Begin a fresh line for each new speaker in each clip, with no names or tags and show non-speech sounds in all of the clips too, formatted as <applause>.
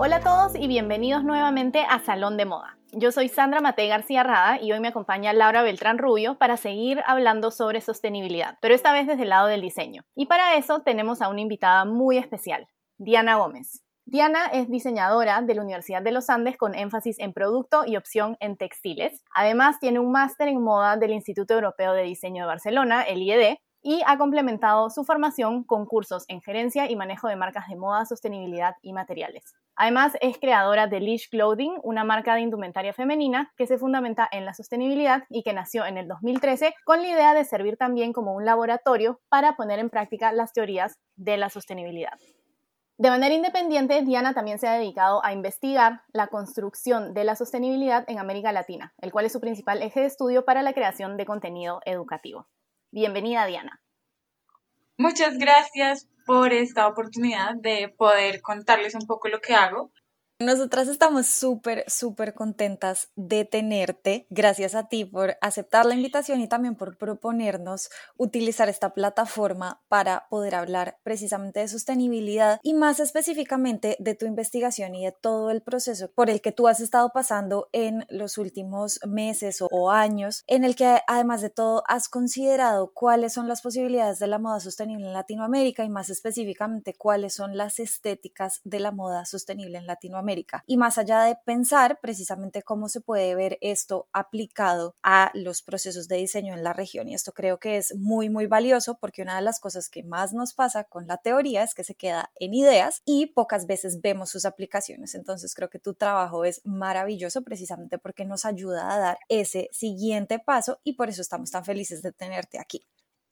Hola a todos y bienvenidos nuevamente a Salón de Moda. Yo soy Sandra Mate García Rada y hoy me acompaña Laura Beltrán Rubio para seguir hablando sobre sostenibilidad, pero esta vez desde el lado del diseño. Y para eso tenemos a una invitada muy especial, Diana Gómez. Diana es diseñadora de la Universidad de los Andes con énfasis en producto y opción en textiles. Además, tiene un máster en moda del Instituto Europeo de Diseño de Barcelona, el IED, y ha complementado su formación con cursos en gerencia y manejo de marcas de moda, sostenibilidad y materiales. Además, es creadora de Leash Clothing, una marca de indumentaria femenina que se fundamenta en la sostenibilidad y que nació en el 2013 con la idea de servir también como un laboratorio para poner en práctica las teorías de la sostenibilidad. De manera independiente, Diana también se ha dedicado a investigar la construcción de la sostenibilidad en América Latina, el cual es su principal eje de estudio para la creación de contenido educativo. Bienvenida, Diana.
Muchas gracias por esta oportunidad de poder contarles un poco lo que hago.
Nosotras estamos súper, súper contentas de tenerte. Gracias a ti por aceptar la invitación y también por proponernos utilizar esta plataforma para poder hablar precisamente de sostenibilidad y más específicamente de tu investigación y de todo el proceso por el que tú has estado pasando en los últimos meses o años, en el que además de todo has considerado cuáles son las posibilidades de la moda sostenible en Latinoamérica y más específicamente cuáles son las estéticas de la moda sostenible en Latinoamérica y más allá de pensar precisamente cómo se puede ver esto aplicado a los procesos de diseño en la región. Y esto creo que es muy, muy valioso porque una de las cosas que más nos pasa con la teoría es que se queda en ideas y pocas veces vemos sus aplicaciones. Entonces creo que tu trabajo es maravilloso precisamente porque nos ayuda a dar ese siguiente paso y por eso estamos tan felices de tenerte aquí.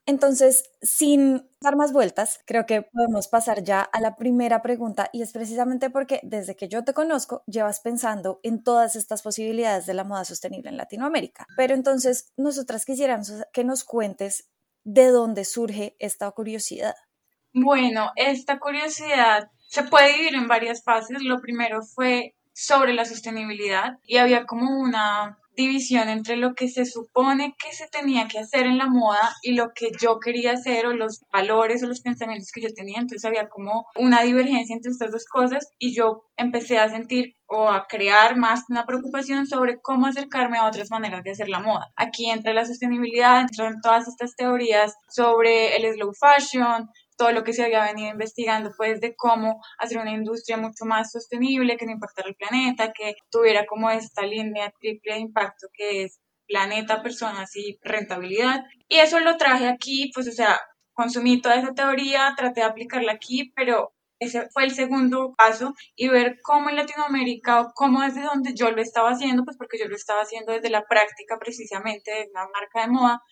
Entonces, sin dar más vueltas, creo que podemos pasar ya a la primera pregunta y es precisamente porque desde que yo te conozco llevas pensando en todas estas posibilidades de la moda sostenible en Latinoamérica. Pero entonces, nosotras quisiéramos que nos cuentes de dónde surge esta curiosidad.
Bueno, esta curiosidad se puede dividir en varias fases. Lo primero fue sobre la sostenibilidad y había como una división entre lo que se supone que se tenía que hacer en la moda y lo que yo quería hacer o los valores o los pensamientos que yo tenía. Entonces había como una divergencia entre estas dos cosas y yo empecé a sentir o a crear más una preocupación sobre cómo acercarme a otras maneras de hacer la moda. Aquí entra la sostenibilidad, entran todas estas teorías sobre el slow fashion, todo lo que se había venido investigando, pues de cómo hacer una industria mucho más sostenible, que no impactara el planeta, que tuviera como esta línea triple de impacto que es planeta, personas y rentabilidad. Y eso lo traje aquí, pues o sea, consumí toda esa teoría, traté de aplicarla aquí, pero ese fue el segundo paso y ver cómo en Latinoamérica o cómo desde donde yo lo estaba haciendo, pues porque yo lo estaba haciendo desde la práctica precisamente de una marca de moda,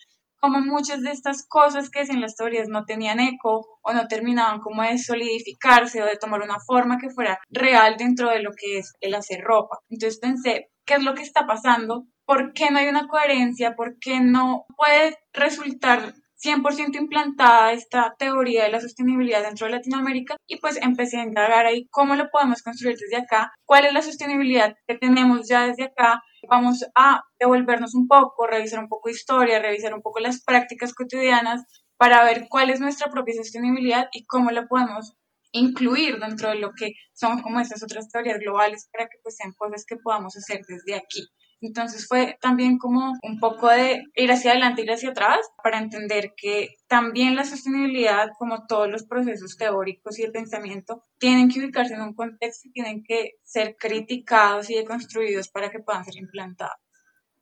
como muchas de estas cosas que en las teorías no tenían eco o no terminaban como de solidificarse o de tomar una forma que fuera real dentro de lo que es el hacer ropa. Entonces pensé, ¿qué es lo que está pasando? ¿Por qué no hay una coherencia? ¿Por qué no puede resultar 100% implantada esta teoría de la sostenibilidad dentro de Latinoamérica y pues empecé a indagar ahí cómo lo podemos construir desde acá, cuál es la sostenibilidad que tenemos ya desde acá, vamos a devolvernos un poco, revisar un poco historia, revisar un poco las prácticas cotidianas para ver cuál es nuestra propia sostenibilidad y cómo la podemos incluir dentro de lo que son como estas otras teorías globales para que pues sean cosas que podamos hacer desde aquí. Entonces fue también como un poco de ir hacia adelante, ir hacia atrás, para entender que también la sostenibilidad, como todos los procesos teóricos y de pensamiento, tienen que ubicarse en un contexto y tienen que ser criticados y deconstruidos para que puedan ser implantados.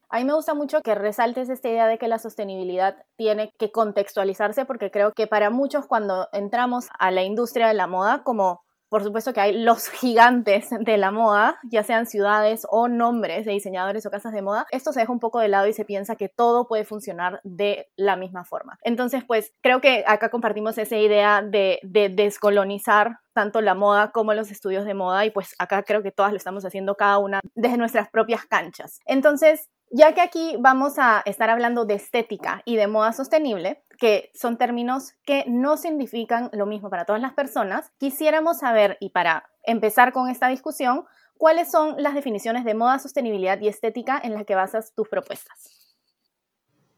A mí me gusta mucho que resaltes esta idea de que la sostenibilidad tiene que contextualizarse porque creo que para muchos cuando entramos a la industria de la moda, como por supuesto que hay los <laughs> gigantes de la moda, ya sean ciudades o nombres de diseñadores o casas de moda, esto se deja un poco de lado y se piensa que todo puede funcionar de la misma forma. Entonces, pues creo que acá compartimos esa idea de, de descolonizar tanto la moda como los estudios de moda y pues acá creo que todas lo estamos haciendo cada una desde nuestras propias canchas. Entonces, ya que aquí vamos a estar hablando de estética y de moda sostenible, que son términos que no significan lo mismo para todas las personas, quisiéramos saber, y para empezar con esta discusión, cuáles son las definiciones de moda, sostenibilidad y estética en las que basas tus propuestas.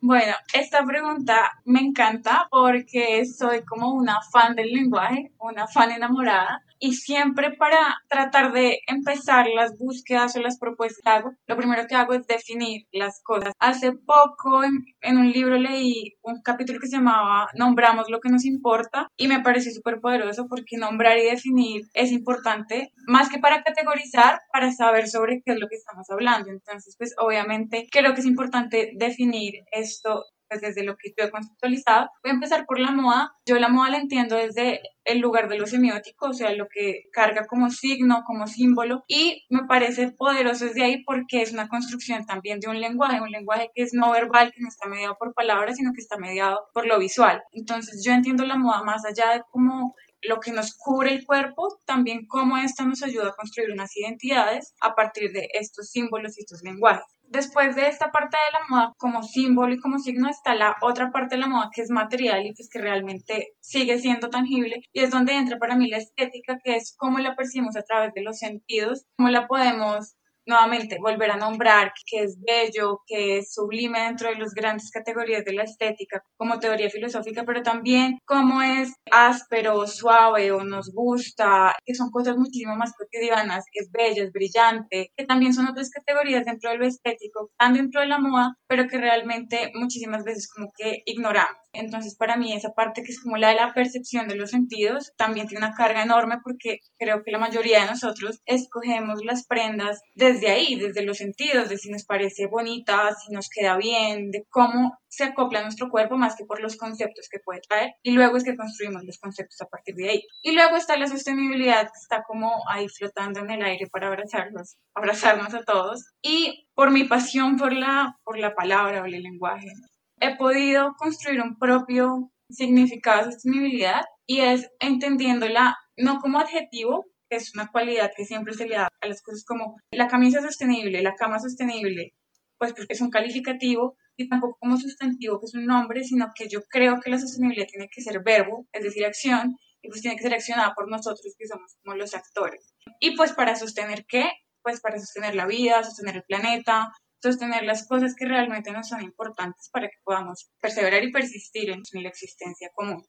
Bueno, esta pregunta me encanta porque soy como una fan del lenguaje, una fan enamorada y siempre para tratar de empezar las búsquedas o las propuestas que hago, lo primero que hago es definir las cosas. Hace poco en, un libro leí un capítulo que se llamaba Nombramos lo que nos importa y me pareció súper poderoso porque nombrar y definir es importante más que para categorizar, para saber sobre qué es lo que estamos hablando. Entonces, pues obviamente creo que es importante definir esto pues desde lo que yo he conceptualizado. Voy a empezar por la moda. Yo la moda la entiendo desde el lugar de lo semiótico, o sea, lo que carga como signo, como símbolo, y me parece poderoso desde ahí porque es una construcción también de un lenguaje, un lenguaje que es no verbal, que no está mediado por palabras, sino que está mediado por lo visual. Entonces yo entiendo la moda más allá de cómo lo que nos cubre el cuerpo, también cómo esto nos ayuda a construir unas identidades a partir de estos símbolos y estos lenguajes. Después de esta parte de la moda como símbolo y como signo está la otra parte de la moda que es material y pues que realmente sigue siendo tangible y es donde entra para mí la estética que es cómo la percibimos a través de los sentidos, cómo la podemos nuevamente volver a nombrar que es bello, que es sublime dentro de las grandes categorías de la estética como teoría filosófica, pero también cómo es áspero, suave o nos gusta, que son cosas muchísimo más cotidianas, que es bello, es brillante, que también son otras categorías dentro de lo estético, están dentro de la moda, pero que realmente muchísimas veces como que ignoramos. Entonces, para mí, esa parte que es como la de la percepción de los sentidos, también tiene una carga enorme porque creo que la mayoría de nosotros escogemos las prendas desde ahí, desde los sentidos, de si nos parece bonita, si nos queda bien, de cómo se acopla a nuestro cuerpo más que por los conceptos que puede traer. Y luego es que construimos los conceptos a partir de ahí. Y luego está la sostenibilidad que está como ahí flotando en el aire para abrazarnos, abrazarnos a todos. Y por mi pasión por la, por la palabra o el lenguaje, he podido construir un propio significado de sostenibilidad y es entendiéndola no como adjetivo, que es una cualidad que siempre se le da a las cosas como la camisa sostenible, la cama sostenible, pues porque es un calificativo y tampoco como sustantivo, que es un nombre, sino que yo creo que la sostenibilidad tiene que ser verbo, es decir, acción, y pues tiene que ser accionada por nosotros que somos como los actores. Y pues para sostener qué? Pues para sostener la vida, sostener el planeta, sostener las cosas que realmente nos son importantes para que podamos perseverar y persistir en, la existencia común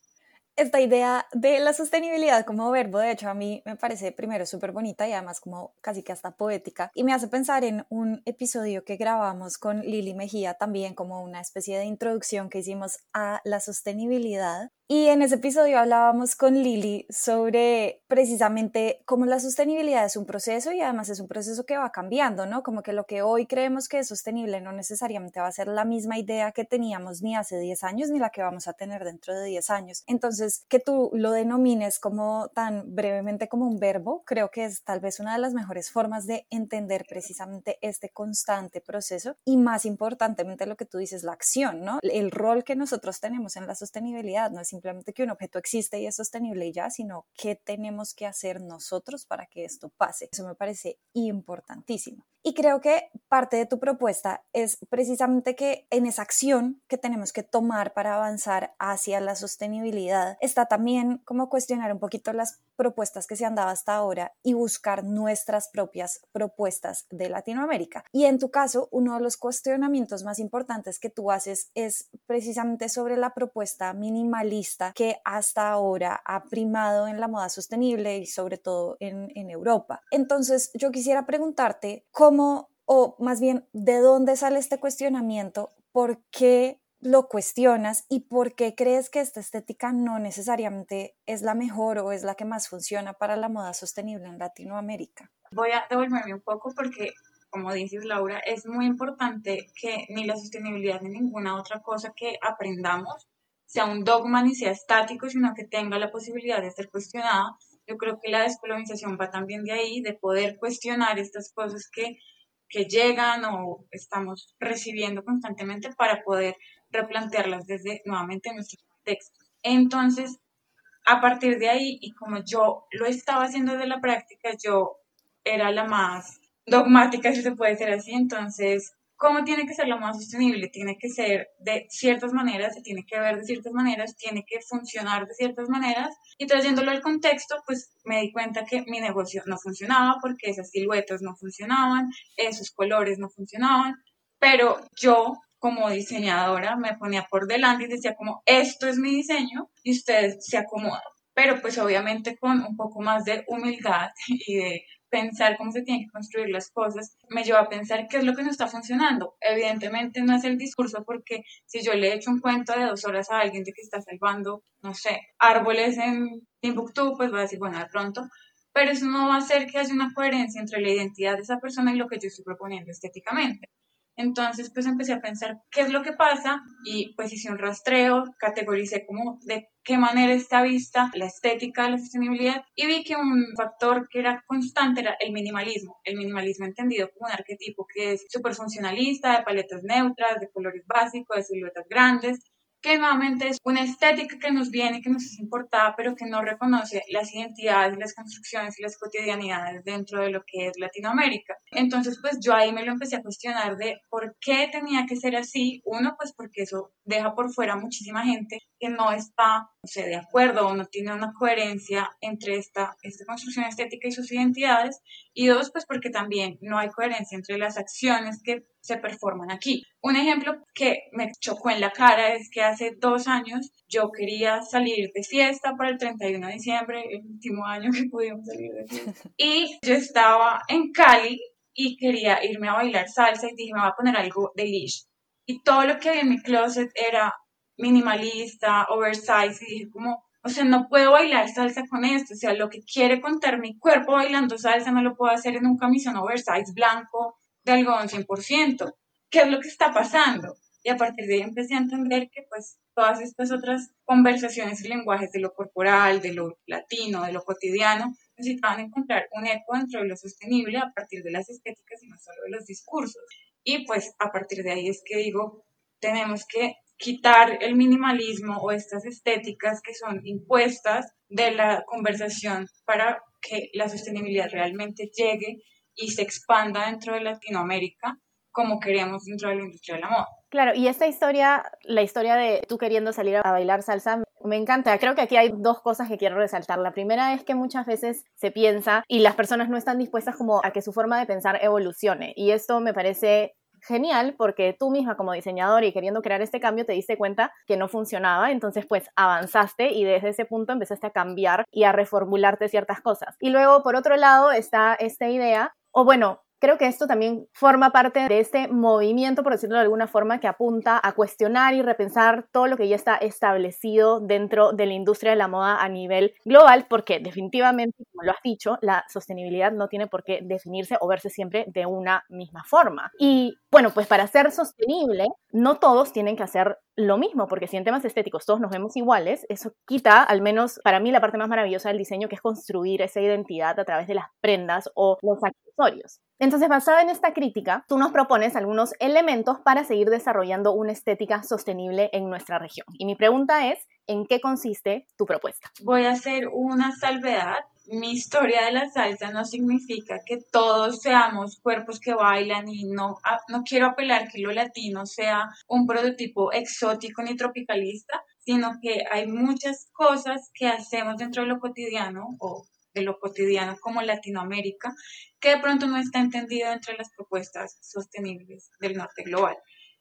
esta idea de la sostenibilidad como verbo, de hecho, a mí me parece primero súper bonita y además como casi que hasta poética. Y me hace pensar en un episodio que grabamos con Lili Mejía, también como una especie de introducción que hicimos a la sostenibilidad. Y en ese episodio hablábamos con Lili sobre precisamente cómo la sostenibilidad es un proceso y además es un proceso que va cambiando, ¿no? Como que lo que hoy creemos que es sostenible no necesariamente va a ser la misma idea que teníamos ni hace 10 años ni la que vamos a tener dentro de 10 años. Entonces, que tú lo denomines como tan brevemente como un verbo, creo que es tal vez una de las mejores formas de entender precisamente este constante proceso y más importantemente lo que tú dices, la acción, ¿no? El rol que nosotros tenemos en la sostenibilidad no es simplemente que un objeto existe y es sostenible ya, sino qué tenemos que hacer nosotros para que esto pase. Eso me parece importantísimo. Y creo que parte de tu propuesta es precisamente que en esa acción que tenemos que tomar para avanzar hacia la sostenibilidad está también como cuestionar un poquito las propuestas que se han dado hasta ahora y buscar nuestras propias propuestas de Latinoamérica. Y en tu caso, uno de los cuestionamientos más importantes que tú haces es precisamente sobre la propuesta minimalista que hasta ahora ha primado en la moda sostenible y sobre todo en, en Europa. Entonces, yo quisiera preguntarte cómo o más bien, de dónde sale este cuestionamiento? ¿Por qué lo cuestionas y por qué crees que esta estética no necesariamente es la mejor o es la que más funciona para la moda sostenible en Latinoamérica?
Voy a devolverme un poco porque, como dices Laura, es muy importante que ni la sostenibilidad ni ninguna otra cosa que aprendamos sea un dogma ni sea estático, sino que tenga la posibilidad de ser cuestionada Yo creo que la descolonización va también de ahí, de poder cuestionar estas cosas que, que llegan o estamos recibiendo constantemente para poder replantearlas desde nuevamente nuestro contexto. Entonces, a partir de ahí, y como yo lo estaba haciendo desde la práctica, yo era la más dogmática, si se puede decir así, entonces ¿Cómo tiene que ser lo más sostenible? Tiene que ser de ciertas maneras, se tiene que ver de ciertas maneras, tiene que funcionar de ciertas maneras. Y trayéndolo al contexto, pues me di cuenta que mi negocio no funcionaba porque esas siluetas no funcionaban, esos colores no funcionaban, pero yo como diseñadora me ponía por delante y decía como, esto es mi diseño y ustedes se acomodan. Pero pues obviamente con un poco más de humildad <laughs> y de pensar cómo se tienen que construir las cosas, me lleva a pensar qué es lo que no está funcionando. Evidentemente no es el discurso porque si yo le echo un cuento de dos horas a alguien de que está salvando, no sé, árboles en Timbuktu, pues va a decir, bueno, de pronto, pero eso no va a hacer que haya una coherencia entre la identidad de esa persona y lo que yo estoy proponiendo estéticamente. Entonces, pues empecé a pensar qué es lo que pasa y pues hice un rastreo, categoricé como de qué manera está vista la estética, la sostenibilidad y vi que un factor que era constante era el minimalismo. El minimalismo entendido como un arquetipo que es súper funcionalista, de paletas neutras, de colores básicos, de siluetas grandes, que nuevamente es una estética que nos viene, que nos es importada, pero que no reconoce las identidades, las construcciones y las cotidianidades dentro de lo que es Latinoamérica. Entonces, pues yo ahí me lo empecé a cuestionar de por qué tenía que ser así. Uno, pues porque eso deja por fuera muchísima gente que no está, no sé, de acuerdo o no tiene una coherencia entre esta, esta construcción estética y sus identidades. Y dos, pues porque también no hay coherencia entre las acciones que se performan aquí. Un ejemplo que me chocó en la cara es que hace dos años yo quería salir de fiesta para el 31 de diciembre, el último año que pudimos salir de fiesta. Y yo estaba en Cali y quería irme a bailar salsa y dije, me voy a poner algo de leash. Y todo lo que había en mi closet era minimalista, oversize, y dije como, o sea, no puedo bailar salsa con esto, o sea, lo que quiere contar mi cuerpo bailando salsa no lo puedo hacer en un camisón oversize blanco de algodón 100%. ¿Qué es lo que está pasando? Y a partir de ahí empecé a entender que pues todas estas otras conversaciones y lenguajes de lo corporal, de lo latino, de lo cotidiano, necesitaban encontrar un eco dentro de lo sostenible a partir de las estéticas y no solo de los discursos. Y pues a partir de ahí es que digo, tenemos que quitar el minimalismo o estas estéticas que son impuestas de la conversación para que la sostenibilidad realmente llegue y se expanda dentro de Latinoamérica como queríamos dentro de la industria de la moda.
Claro, y esta historia, la historia de tú queriendo salir a bailar salsa, me encanta. Creo que aquí hay dos cosas que quiero resaltar. La primera es que muchas veces se piensa y las personas no están dispuestas como a que su forma de pensar evolucione. Y esto me parece genial porque tú misma como diseñador y queriendo crear este cambio te diste cuenta que no funcionaba, entonces pues avanzaste y desde ese punto empezaste a cambiar y a reformularte ciertas cosas. Y luego por otro lado está esta idea o bueno, Creo que esto también forma parte de este movimiento, por decirlo de alguna forma, que apunta a cuestionar y repensar todo lo que ya está establecido dentro de la industria de la moda a nivel global, porque definitivamente, como lo has dicho, la sostenibilidad no tiene por qué definirse o verse siempre de una misma forma. Y bueno, pues para ser sostenible, no todos tienen que hacer lo mismo, porque si en temas estéticos todos nos vemos iguales, eso quita, al menos para mí, la parte más maravillosa del diseño, que es construir esa identidad a través de las prendas o los accesorios. Entonces, basada en esta crítica, tú nos propones algunos elementos para seguir desarrollando una estética sostenible en nuestra región. Y mi pregunta es, ¿en qué consiste tu propuesta?
Voy a hacer una salvedad. Mi historia de la salsa no significa que todos seamos cuerpos que bailan y no, no quiero apelar que lo latino sea un prototipo exótico ni tropicalista, sino que hay muchas cosas que hacemos dentro de lo cotidiano o de lo cotidiano como Latinoamérica, que de pronto no está entendido entre las propuestas sostenibles del norte global.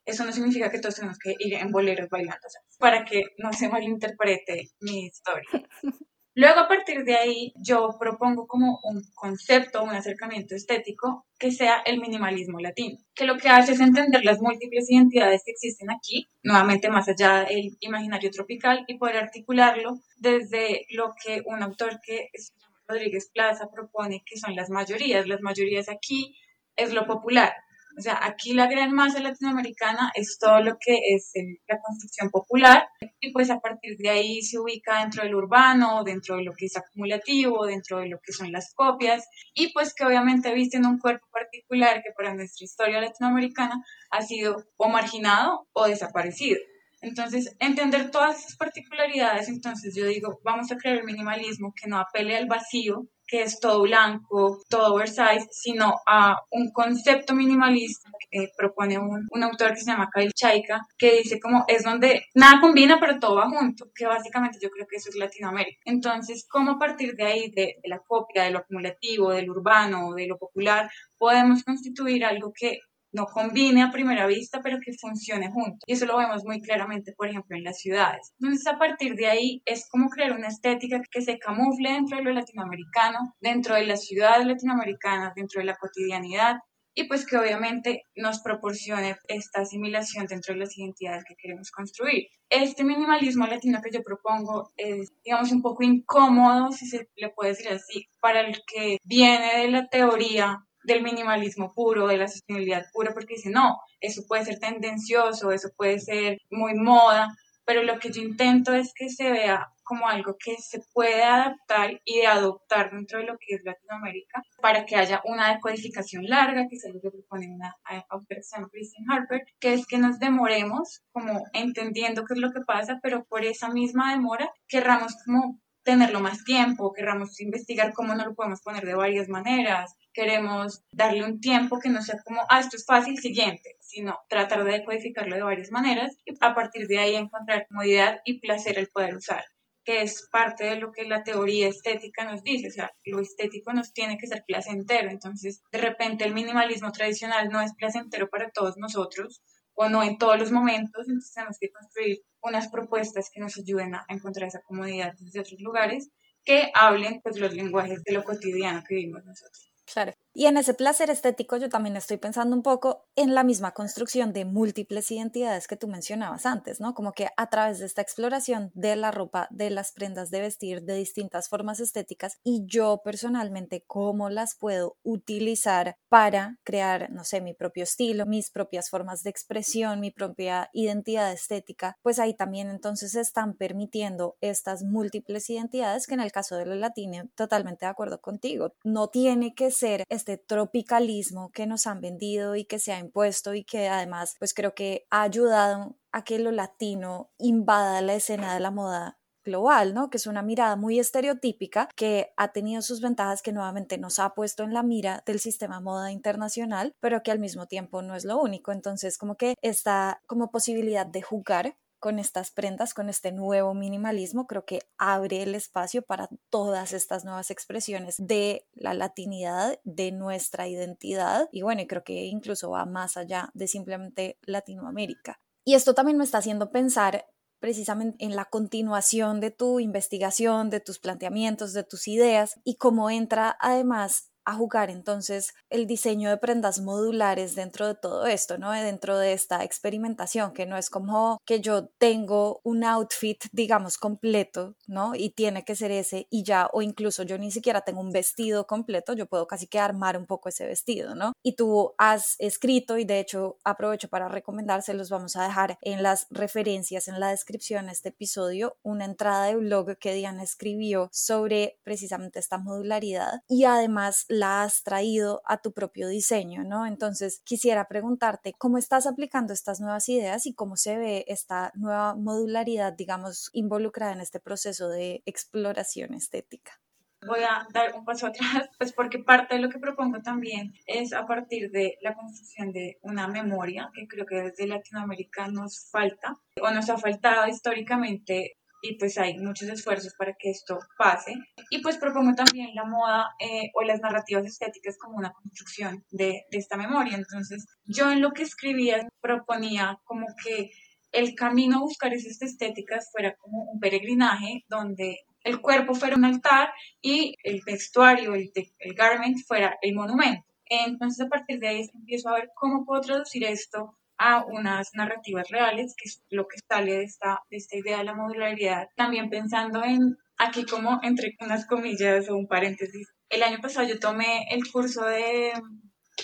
Eso no significa que todos tenemos que ir en boleros bailando, para que no se malinterprete mi historia. <laughs> Luego, a partir de ahí, yo propongo como un concepto, un acercamiento estético que sea el minimalismo latino, que lo que hace es entender las múltiples identidades que existen aquí, nuevamente más allá del imaginario tropical, y poder articularlo desde lo que un autor que es Rodríguez Plaza propone que son las mayorías. Las mayorías aquí es lo popular. O sea, aquí la gran masa latinoamericana es todo lo que es la construcción popular y pues a partir de ahí se ubica dentro del urbano, dentro de lo que es acumulativo, dentro de lo que son las copias y pues que obviamente visten un cuerpo particular que para nuestra historia latinoamericana ha sido o marginado o desaparecido. Entonces, entender todas esas particularidades, entonces yo digo, vamos a crear el minimalismo que no apele al vacío, que es todo blanco, todo oversize, sino a un concepto minimalista que propone un, un, autor que se llama Kyle Chaika, que dice como es donde nada combina, pero todo va junto, que básicamente yo creo que eso es Latinoamérica. Entonces, ¿cómo a partir de ahí, de, de la copia, de lo acumulativo, del urbano, de lo popular, podemos constituir algo que no combine a primera vista, pero que funcione junto. Y eso lo vemos muy claramente, por ejemplo, en las ciudades. Entonces, a partir de ahí, es como crear una estética que se camufle dentro de lo latinoamericano, dentro de las ciudades latinoamericanas, dentro de la cotidianidad, y pues que obviamente nos proporcione esta asimilación dentro de las identidades que queremos construir. Este minimalismo latino que yo propongo es, digamos, un poco incómodo, si se le puede decir así, para el que viene de la teoría del minimalismo puro, de la sostenibilidad pura, porque dice, no, eso puede ser tendencioso, eso puede ser muy moda, pero lo que yo intento es que se vea como algo que se puede adaptar y adoptar dentro de lo que es Latinoamérica para que haya una decodificación larga, que es algo que propone una autora que se llama Christine Harper, que es que nos demoremos como entendiendo qué es lo que pasa, pero por esa misma demora querramos como tenerlo más tiempo, querramos investigar cómo no lo podemos poner de varias maneras, queremos darle un tiempo que no sea como, ah, esto es fácil, siguiente, sino tratar de decodificarlo de varias maneras y a partir de ahí encontrar comodidad y placer el poder usar que es parte de lo que la teoría estética nos dice, o sea, lo estético nos tiene que ser placentero, entonces de repente el minimalismo tradicional no es placentero para todos nosotros o no en todos los momentos, entonces tenemos que construir unas propuestas que nos ayuden a encontrar esa comodidad desde otros lugares que hablen pues los lenguajes de lo cotidiano que vivimos nosotros.
Claro. Y en ese placer estético yo también estoy pensando un poco en la misma construcción de múltiples identidades que tú mencionabas antes, ¿no? Como que a través de esta exploración de la ropa, de las prendas de vestir, de distintas formas estéticas y yo personalmente cómo las puedo utilizar para crear, no sé, mi propio estilo, mis propias formas de expresión, mi propia identidad estética, pues ahí también entonces se están permitiendo estas múltiples identidades que en el caso de lo latino, totalmente de acuerdo contigo, no tiene que ser tropicalismo que nos han vendido y que se ha impuesto y que además pues creo que ha ayudado a que lo latino invada la escena de la moda global, ¿no? Que es una mirada muy estereotípica que ha tenido sus ventajas que nuevamente nos ha puesto en la mira del sistema moda internacional, pero que al mismo tiempo no es lo único. Entonces, como que esta como posibilidad de jugar con estas prendas, con este nuevo minimalismo, creo que abre el espacio para todas estas nuevas expresiones de la latinidad, de nuestra identidad y bueno, creo que incluso va más allá de simplemente Latinoamérica. Y esto también me está haciendo pensar precisamente en la continuación de tu investigación, de tus planteamientos, de tus ideas y cómo entra además a jugar entonces el diseño de prendas modulares dentro de todo esto, ¿no? Dentro de esta experimentación, que no es como que yo tengo un outfit, digamos, completo, ¿no? Y tiene que ser ese y ya, o incluso yo ni siquiera tengo un vestido completo, yo puedo casi que armar un poco ese vestido, ¿no? Y tú has escrito, y de hecho aprovecho para recomendárselos, vamos a dejar en las referencias, en la descripción de este episodio, una entrada de blog que Diana escribió sobre precisamente esta modularidad y además la has traído a tu propio diseño, ¿no? Entonces, quisiera preguntarte cómo estás aplicando estas nuevas ideas y cómo se ve esta nueva modularidad, digamos, involucrada en este proceso de exploración estética
voy a dar un paso atrás, pues porque parte de lo que propongo también es a partir de la construcción de una memoria que creo que desde Latinoamérica nos falta o nos ha faltado históricamente y pues hay muchos esfuerzos para que esto pase. Y pues propongo también la moda eh, o las narrativas estéticas como una construcción de, de esta memoria. Entonces, yo en lo que escribía proponía como que el camino a buscar esas estéticas fuera como un peregrinaje donde el cuerpo fuera un altar y el vestuario, el, el garment fuera el monumento. Entonces, a partir de ahí empiezo a ver cómo puedo traducir esto a unas narrativas reales, que es lo que sale de esta, de esta idea de la modularidad. También pensando en, aquí como entre unas comillas o un paréntesis, el año pasado yo tomé el curso de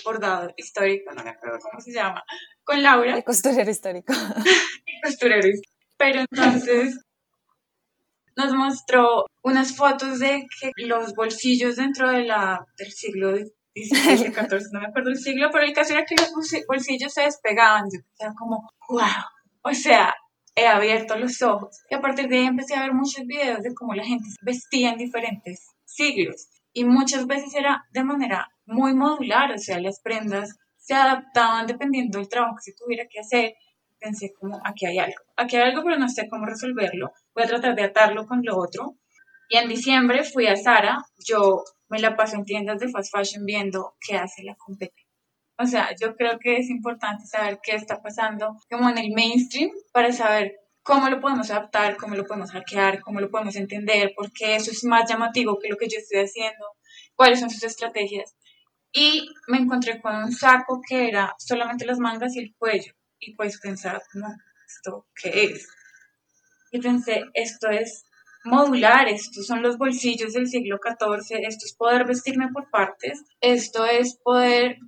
bordado histórico, no me acuerdo cómo se llama, con Laura.
El costurero histórico. <laughs>
El costurero histórico. Pero entonces nos mostró unas fotos de que los bolsillos dentro de la, del siglo XVII, XIV, no me acuerdo el siglo, pero el caso era que los bolsillos se despegaban. Yo pensaba como, wow, o sea, he abierto los ojos. Y a partir de ahí empecé a ver muchos videos de cómo la gente vestía en diferentes siglos. Y muchas veces era de manera muy modular, o sea, las prendas se adaptaban dependiendo del trabajo que se tuviera que hacer. Pensé como, aquí hay algo, aquí hay algo, pero no sé cómo resolverlo. Voy a tratar de atarlo con lo otro. Y en diciembre fui a Sara, yo me la paso en tiendas de fast fashion viendo qué hace la competencia. O sea, yo creo que es importante saber qué está pasando como en el mainstream para saber cómo lo podemos adaptar, cómo lo podemos hackear, cómo lo podemos entender, porque eso es más llamativo que lo que yo estoy haciendo, cuáles son sus estrategias. Y me encontré con un saco que era solamente las mangas y el cuello. Y pues pensaba, no, ¿esto qué es? Y pensé, esto es modular, estos son los bolsillos del siglo XIV, esto es poder vestirme por partes, esto es poder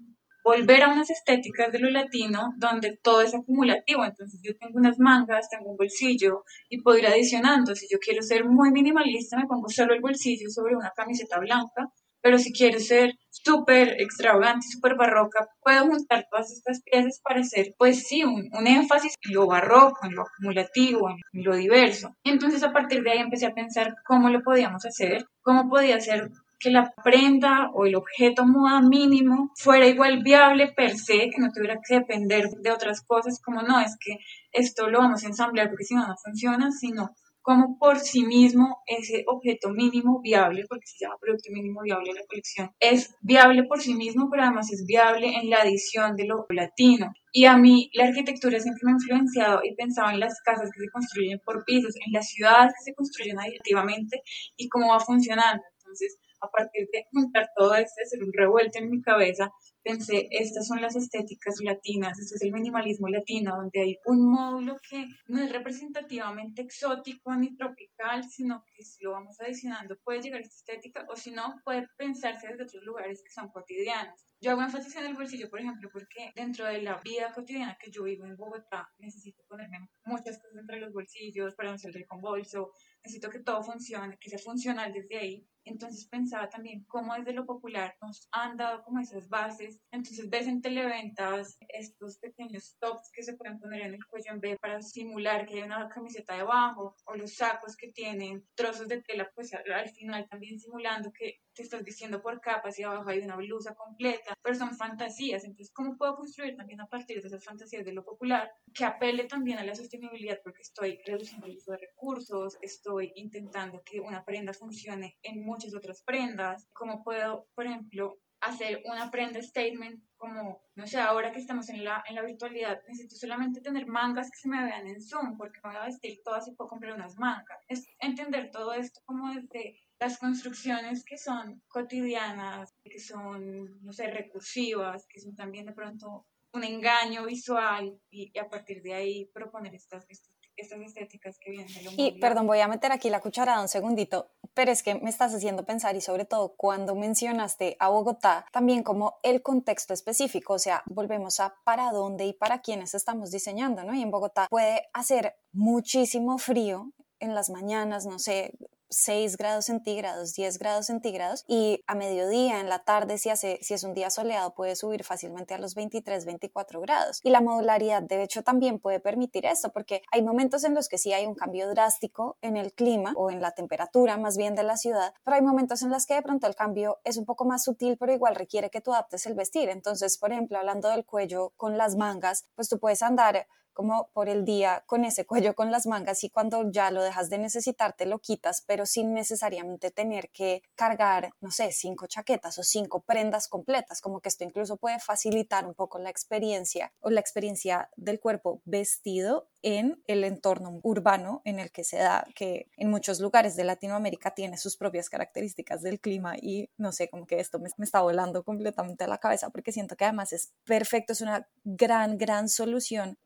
volver a unas estéticas de lo latino donde todo es acumulativo. Entonces yo tengo unas mangas, tengo un bolsillo y puedo ir adicionando. Si yo quiero ser muy minimalista, me pongo solo el bolsillo sobre una camiseta blanca. Pero si quiero ser súper extravagante, súper barroca, puedo juntar todas estas piezas para hacer, pues sí, un, un, énfasis en lo barroco, en lo acumulativo, en lo diverso. Entonces a partir de ahí empecé a pensar cómo lo podíamos hacer, cómo podía ser que la prenda o el objeto moda mínimo fuera igual viable per se, que no tuviera que depender de otras cosas, como no, es que esto lo vamos a ensamblar porque si no, no funciona, sino como por sí mismo ese objeto mínimo viable, porque se llama producto mínimo viable en la colección, es viable por sí mismo, pero además es viable en la adición de lo latino. Y a mí la arquitectura siempre me ha influenciado y pensaba en las casas que se construyen por pisos, en las ciudades que se construyen aditivamente y cómo va funcionando. Entonces, a partir de juntar todo esto, hacer un revuelto en mi cabeza, pensé, estas son las estéticas latinas, este es el minimalismo latino, donde hay un módulo que no es representativamente exótico ni tropical, sino que si lo vamos adicionando puede llegar a esta estética, o si no, puede pensarse desde otros lugares que son cotidianos. Yo hago énfasis en el bolsillo, por ejemplo, porque dentro de la vida cotidiana que yo vivo en Bogotá, necesito ponerme muchas cosas entre los bolsillos para no salir con bolso, necesito que todo funcione, que sea funcional desde ahí. Entonces pensaba también cómo desde lo popular nos han dado como esas bases. Entonces ves en televentas estos pequeños tops que se pueden poner en el cuello en B para simular que hay una camiseta debajo o los sacos que tienen trozos de tela pues al final también simulando que te estás vistiendo por capas y abajo hay una blusa completa, pero son fantasías. Entonces, ¿cómo puedo construir también a partir de esas fantasías de lo popular que apele también a la sostenibilidad? Porque estoy reduciendo el uso de recursos, estoy intentando que una prenda funcione en muchas otras prendas. ¿Cómo puedo, por ejemplo, hacer una prenda statement como, no sé, ahora que estamos en la, en la virtualidad, necesito solamente tener mangas que se me vean en Zoom, porque me voy a vestir todas y puedo comprar unas mangas. Es entender todo esto como desde las construcciones que son cotidianas, que son, no sé, recursivas, que son también de pronto un engaño visual y, a partir de ahí proponer estas, estas, estéticas que vienen de lo
Y perdón, voy a meter aquí la cucharada un segundito, pero es que me estás haciendo pensar y sobre todo cuando mencionaste a Bogotá, también como el contexto específico, o sea, volvemos a para dónde y para quiénes estamos diseñando, ¿no? Y en Bogotá puede hacer muchísimo frío en las mañanas, no sé, 6 grados centígrados, 10 grados centígrados y a mediodía, en la tarde, si, hace, si es un día soleado, puede subir fácilmente a los 23, 24 grados. Y la modularidad, de hecho, también puede permitir esto, porque hay momentos en los que sí hay un cambio drástico en el clima o en la temperatura más bien de la ciudad, pero hay momentos en los que de pronto el cambio es un poco más sutil, pero igual requiere que tú adaptes el vestir. Entonces, por ejemplo, hablando del cuello con las mangas, pues tú puedes andar como por el día con ese cuello con las mangas y cuando ya lo dejas de necesitar te lo quitas, pero sin necesariamente tener que cargar, no sé, cinco chaquetas o cinco prendas completas, como que esto incluso puede facilitar un poco la experiencia o la experiencia del cuerpo vestido en el entorno urbano en el que se da, que en muchos lugares de Latinoamérica tiene sus propias características del clima y no sé, como que esto me, me está volando completamente a la cabeza porque siento que además es perfecto, es una gran, gran solución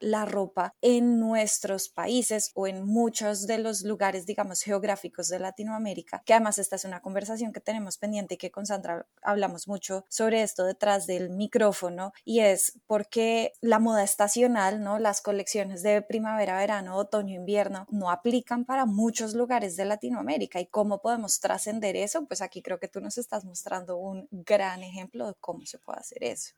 la ropa en nuestros países o en muchos de los lugares, digamos, geográficos de Latinoamérica, que además esta es una conversación que tenemos pendiente y que con Sandra hablamos mucho sobre esto detrás del micrófono y es porque la moda estacional, ¿no? Las colecciones de primavera, verano, otoño, invierno no aplican para muchos lugares de Latinoamérica y cómo podemos trascender eso, pues aquí creo que tú nos estás mostrando un gran ejemplo de cómo se puede hacer eso.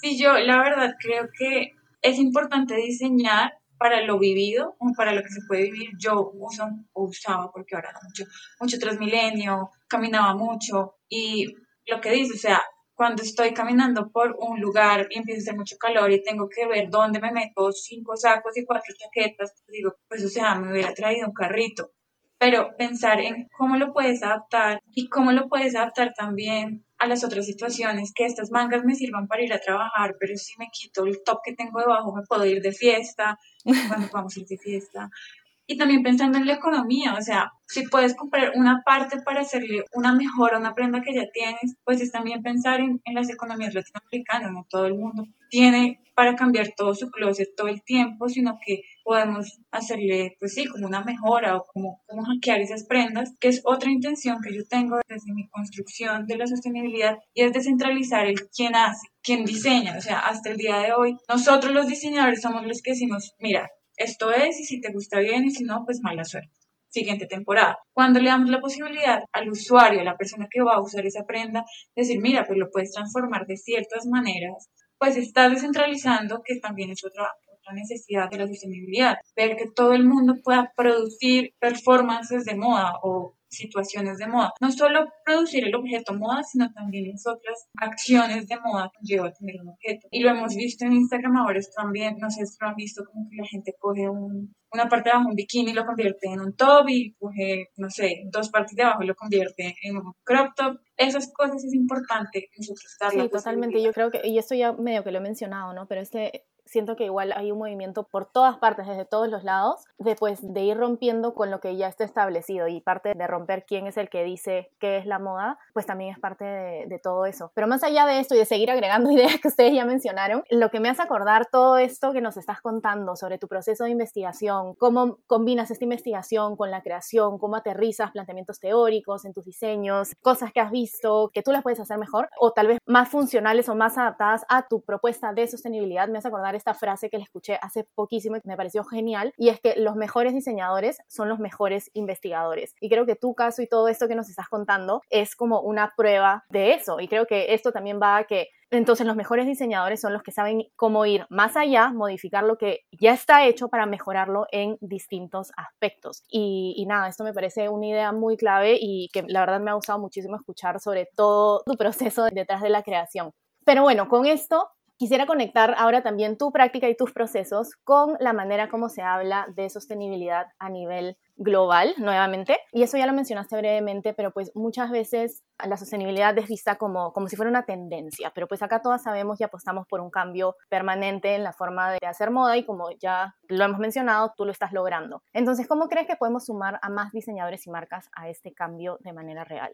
Sí, yo la verdad creo que es importante diseñar para lo vivido o para lo que se puede vivir. Yo uso, usaba, porque ahora mucho, mucho Transmilenio, caminaba mucho y lo que dice, o sea, cuando estoy caminando por un lugar y empieza a hacer mucho calor y tengo que ver dónde me meto cinco sacos y cuatro chaquetas, pues digo, pues o sea, me hubiera traído un carrito. Pero pensar en cómo lo puedes adaptar y cómo lo puedes adaptar también a las otras situaciones, que estas mangas me sirvan para ir a trabajar, pero si me quito el top que tengo debajo, me puedo ir de fiesta, <laughs> vamos a ir de fiesta. Y también pensando en la economía, o sea, si puedes comprar una parte para hacerle una mejora a una prenda que ya tienes, pues es también pensar en, en las economías latinoamericanas, no todo el mundo tiene para cambiar todo su closet todo el tiempo, sino que podemos hacerle, pues sí, como una mejora o como, como hackear esas prendas, que es otra intención que yo tengo desde mi construcción de la sostenibilidad y es descentralizar el quién hace, quién diseña. O sea, hasta el día de hoy, nosotros los diseñadores somos los que decimos, mira, esto es y si te gusta bien y si no, pues mala suerte siguiente temporada. Cuando le damos la posibilidad al usuario, a la persona que va a usar esa prenda, decir, mira, pues lo puedes transformar de ciertas maneras, pues está descentralizando, que también es otra, otra necesidad de la sostenibilidad, ver que todo el mundo pueda producir performances de moda o situaciones de moda. No solo producir el objeto moda, sino también las otras acciones de moda que lleva a tener un objeto. Y lo hemos visto en Instagram ahora también, no sé si lo han visto, como que la gente coge un, una parte de abajo un bikini y lo convierte en un top y coge, no sé, dos partes de abajo y lo convierte en un crop top. Esas cosas es importante nosotros
Sí, totalmente. Yo creo que, y esto ya medio que lo he mencionado, ¿no? Pero este siento que igual hay un movimiento por todas partes, desde todos los lados, después de ir rompiendo con lo que ya está establecido y parte de romper quién es el que dice qué es la moda, pues también es parte de, todo eso. Pero más allá de esto y de seguir agregando <laughs> ideas que ustedes ya mencionaron, lo que me hace acordar todo esto que nos estás contando sobre tu proceso de investigación, cómo combinas esta investigación con la creación, cómo aterrizas planteamientos teóricos en tus diseños, cosas que has visto que tú las puedes hacer mejor o tal vez más funcionales o más adaptadas a tu propuesta de sostenibilidad, me hace acordar esta frase que le escuché hace poquísimo y que me pareció genial, y es que los mejores diseñadores son los mejores investigadores. Y creo que tu caso y todo esto que nos estás contando es como una prueba de eso. Y creo que esto también va a que entonces los mejores diseñadores son los que saben cómo ir más allá, modificar lo que ya está hecho para mejorarlo en distintos aspectos. Y, y, nada, esto me parece una idea muy clave y que la verdad me ha gustado muchísimo escuchar sobre todo tu proceso detrás de la creación. Pero bueno, con esto Quisiera conectar ahora también tu práctica y tus procesos con la manera como se habla de sostenibilidad a nivel global, nuevamente. Y eso ya lo mencionaste brevemente, pero pues muchas veces la sostenibilidad es vista como, como si fuera una tendencia, pero pues acá todas sabemos y apostamos por un cambio permanente en la forma de hacer moda y como ya lo hemos mencionado, tú lo estás logrando. Entonces, ¿cómo crees que podemos sumar a más diseñadores y marcas a este cambio de manera real?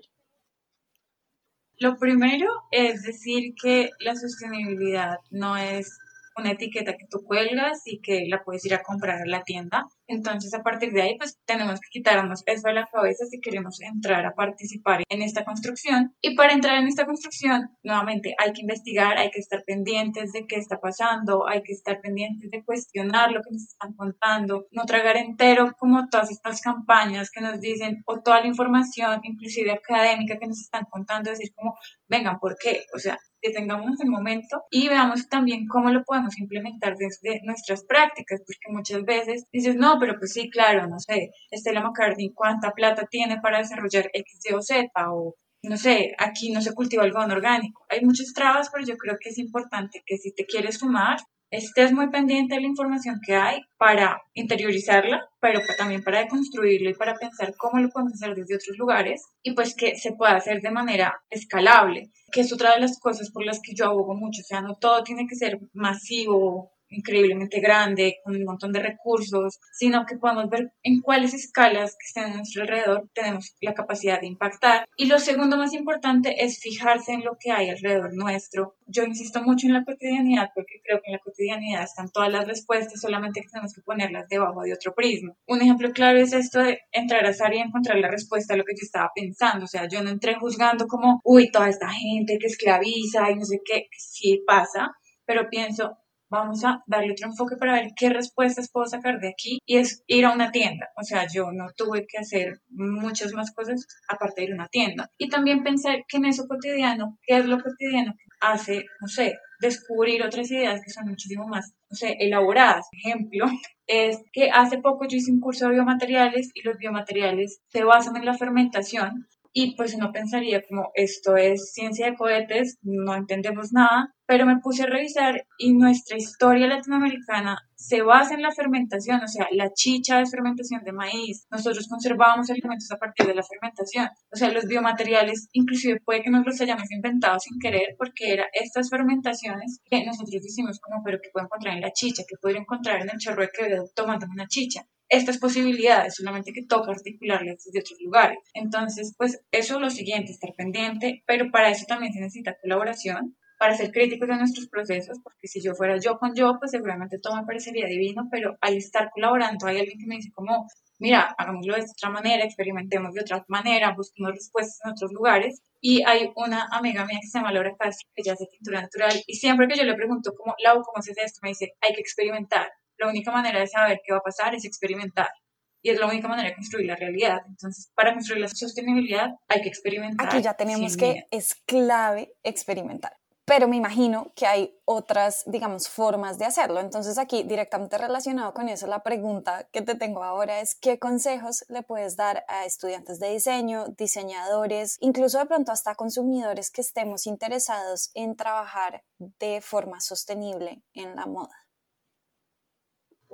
Lo primero es decir que la sostenibilidad no es una etiqueta que tú cuelgas y que la puedes ir a comprar a la tienda. Entonces, a partir de ahí, pues tenemos que quitarnos eso de la cabeza si queremos entrar a participar en esta construcción. Y para entrar en esta construcción, nuevamente, hay que investigar, hay que estar pendientes de qué está pasando, hay que estar pendientes de cuestionar lo que nos están contando, no tragar entero como todas estas campañas que nos dicen, o toda la información, inclusive académica, que nos están contando, decir como, vengan, ¿por qué? O sea, detengamos el momento y veamos también cómo lo podemos implementar desde nuestras prácticas, porque muchas veces dices, no, pero pues sí, claro, no sé, Estela McCartney, ¿cuánta plata tiene para desarrollar X, Y o Z? O no sé, aquí no se cultiva algodón orgánico. Hay muchas trabas, pero yo creo que es importante que si te quieres sumar, estés muy pendiente de la información que hay para interiorizarla, pero también para deconstruirla y para pensar cómo lo podemos hacer desde otros lugares y pues que se pueda hacer de manera escalable, que es otra de las cosas por las que yo abogo mucho, o sea, no todo tiene que ser masivo increíblemente grande, con un montón de recursos, sino que podamos ver en cuáles escalas que estén a nuestro alrededor tenemos la capacidad de impactar. Y lo segundo más importante es fijarse en lo que hay alrededor nuestro. Yo insisto mucho en la cotidianidad porque creo que en la cotidianidad están todas las respuestas, solamente que tenemos que ponerlas debajo de otro prisma. Un ejemplo claro es esto de entrar a SAR y encontrar la respuesta a lo que yo estaba pensando. O sea, yo no entré juzgando como, uy, toda esta gente que esclaviza y no sé qué, sí pasa, pero pienso, vamos a darle otro enfoque para ver qué respuestas puedo sacar de aquí y es ir a una tienda. O sea, yo no tuve que hacer muchas más cosas aparte de ir a una tienda. Y también pensar que en eso cotidiano, ¿qué es lo cotidiano que hace, no sé, descubrir otras ideas que son muchísimo más, no sé, elaboradas? Ejemplo, <laughs> es que hace poco yo hice un curso de biomateriales y los biomateriales se basan en la fermentación y pues uno pensaría como esto es ciencia de cohetes, no entendemos nada, pero me puse a revisar y nuestra historia latinoamericana se basa en la fermentación, o sea, la chicha es fermentación de maíz, nosotros conservamos alimentos a partir de la fermentación, o sea, los biomateriales inclusive puede que nos los hayamos inventado sin querer porque eran estas fermentaciones que nosotros decimos como, pero que puedo encontrar en la chicha, que podría encontrar en el chorro de quevedo tomando una chicha estas posibilidades, solamente que toca articularlas desde otros lugares. Entonces, pues eso es lo siguiente, estar pendiente, pero para eso también se necesita colaboración, para ser críticos de nuestros procesos, porque si yo fuera yo con yo, pues seguramente todo me parecería divino, pero al estar colaborando hay alguien que me dice como, mira, hagámoslo de otra manera, experimentemos de otra manera, busquemos respuestas en otros lugares. Y hay una amiga mía que se llama Laura Castro, que ya hace pintura natural, y siempre que yo le pregunto, como, Lau, ¿cómo se hace esto? Me dice, hay que experimentar la única manera de saber qué va a pasar es experimentar. Y es la única manera de construir la realidad. Entonces, para construir la sostenibilidad hay que experimentar.
Aquí ya tenemos que es clave experimentar. Pero me imagino que hay otras, digamos, formas de hacerlo. Entonces aquí, directamente relacionado con eso, la pregunta que te tengo ahora es, ¿qué consejos le puedes dar a estudiantes de diseño, diseñadores, incluso de pronto hasta consumidores que estemos interesados en trabajar de forma sostenible en la moda?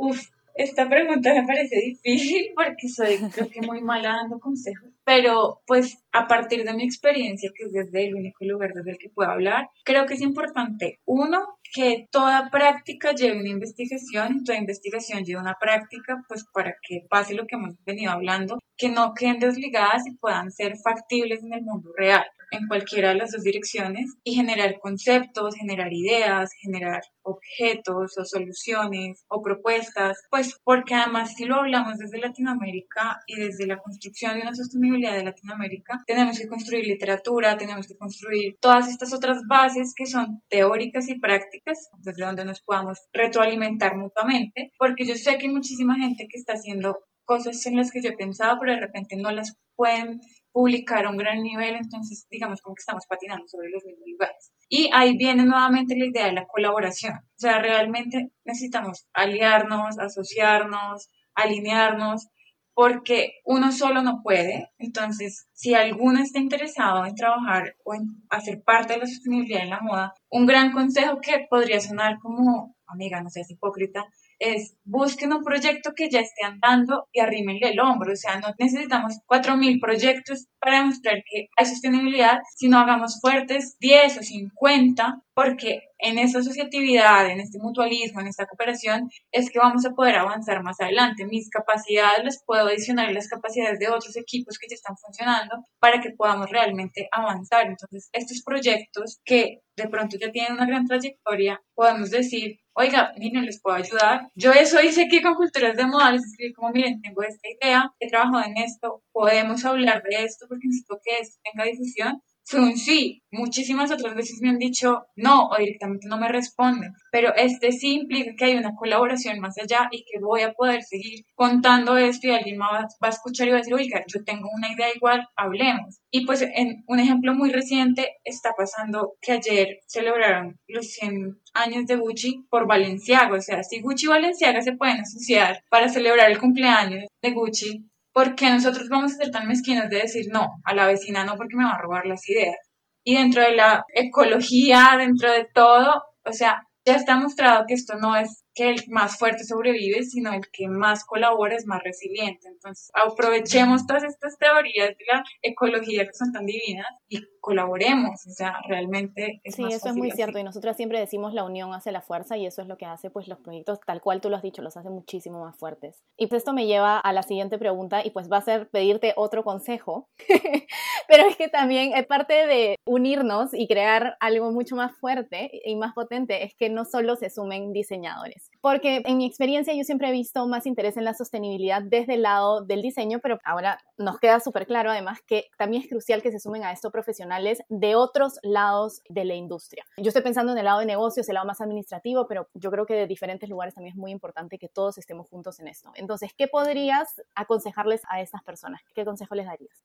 Uf, esta pregunta me parece difícil <laughs> porque soy creo que muy mala dando consejos, pero pues a partir de mi experiencia, que es desde el único lugar desde el que puedo hablar, creo que es importante, uno, que toda práctica lleve una investigación, toda investigación lleve una práctica, pues para que pase lo que hemos venido hablando, que no queden desligadas y puedan ser factibles en el mundo real en cualquiera de las dos direcciones y generar conceptos, generar ideas, generar objetos o soluciones o propuestas, pues porque además si lo hablamos desde Latinoamérica y desde la construcción de una sostenibilidad de Latinoamérica, tenemos que construir literatura, tenemos que construir todas estas otras bases que son teóricas y prácticas, desde donde nos podamos retroalimentar mutuamente, porque yo sé que hay muchísima gente que está haciendo cosas en las que yo he pensado, pero de repente no las pueden publicar a un gran nivel, entonces digamos como que estamos patinando sobre los mismos lugares. Y ahí viene nuevamente la idea de la colaboración. O sea, realmente necesitamos aliarnos, asociarnos, alinearnos, porque uno solo no puede. Entonces, si alguno está interesado en trabajar o en hacer parte de la sostenibilidad en la moda, un gran consejo que podría sonar como, amiga, no seas hipócrita, es busquen un proyecto que ya esté andando y arrímenle el hombro. O sea, no necesitamos 4.000 proyectos para demostrar que hay sostenibilidad, sino hagamos fuertes 10 o 50, porque en esta asociatividad, en este mutualismo, en esta cooperación, es que vamos a poder avanzar más adelante. Mis capacidades les puedo adicionar las capacidades de otros equipos que ya están funcionando para que podamos realmente avanzar. Entonces, estos proyectos que de pronto ya tienen una gran trayectoria, podemos decir, oiga, miren, les puedo ayudar. Yo eso hice aquí con Culturas de Moda, les escribí como, miren, tengo esta idea, he trabajado en esto, podemos hablar de esto porque necesito que esto tenga difusión fue un sí. Muchísimas otras veces me han dicho no o directamente no me responden. Pero este sí implica que hay una colaboración más allá y que voy a poder seguir contando esto y alguien más va a escuchar y va a decir, oiga, yo tengo una idea igual, hablemos. Y pues en un ejemplo muy reciente está pasando que ayer celebraron los 100 años de Gucci por Valenciaga. O sea, si Gucci y Valenciaga se pueden asociar para celebrar el cumpleaños de Gucci, porque nosotros vamos a ser tan mezquinos de decir no, a la vecina no porque me va a robar las ideas. Y dentro de la ecología, dentro de todo, o sea, ya está mostrado que esto no es que el más fuerte sobrevive, sino el que más colabora es más resiliente. Entonces, aprovechemos todas estas teorías de la ecología que son tan divinas y colaboremos, o sea, realmente
es Sí, eso es muy cierto y nosotras siempre decimos la unión hace la fuerza y eso es lo que hace pues los proyectos tal cual tú lo has dicho, los hace muchísimo más fuertes. Y pues esto me lleva a la siguiente pregunta y pues va a ser pedirte otro consejo, <laughs> pero es que también es parte de unirnos y crear algo mucho más fuerte y más potente, es que no solo se sumen diseñadores, porque en mi experiencia yo siempre he visto más interés en la sostenibilidad desde el lado del diseño, pero ahora nos queda súper claro además que también es crucial que se sumen a esto profesionales de otros lados de la industria. Yo estoy pensando en el lado de negocios, el lado más administrativo, pero yo creo que de diferentes lugares también es muy importante que todos estemos juntos en esto. Entonces, ¿qué podrías aconsejarles a estas personas? ¿Qué consejo les darías?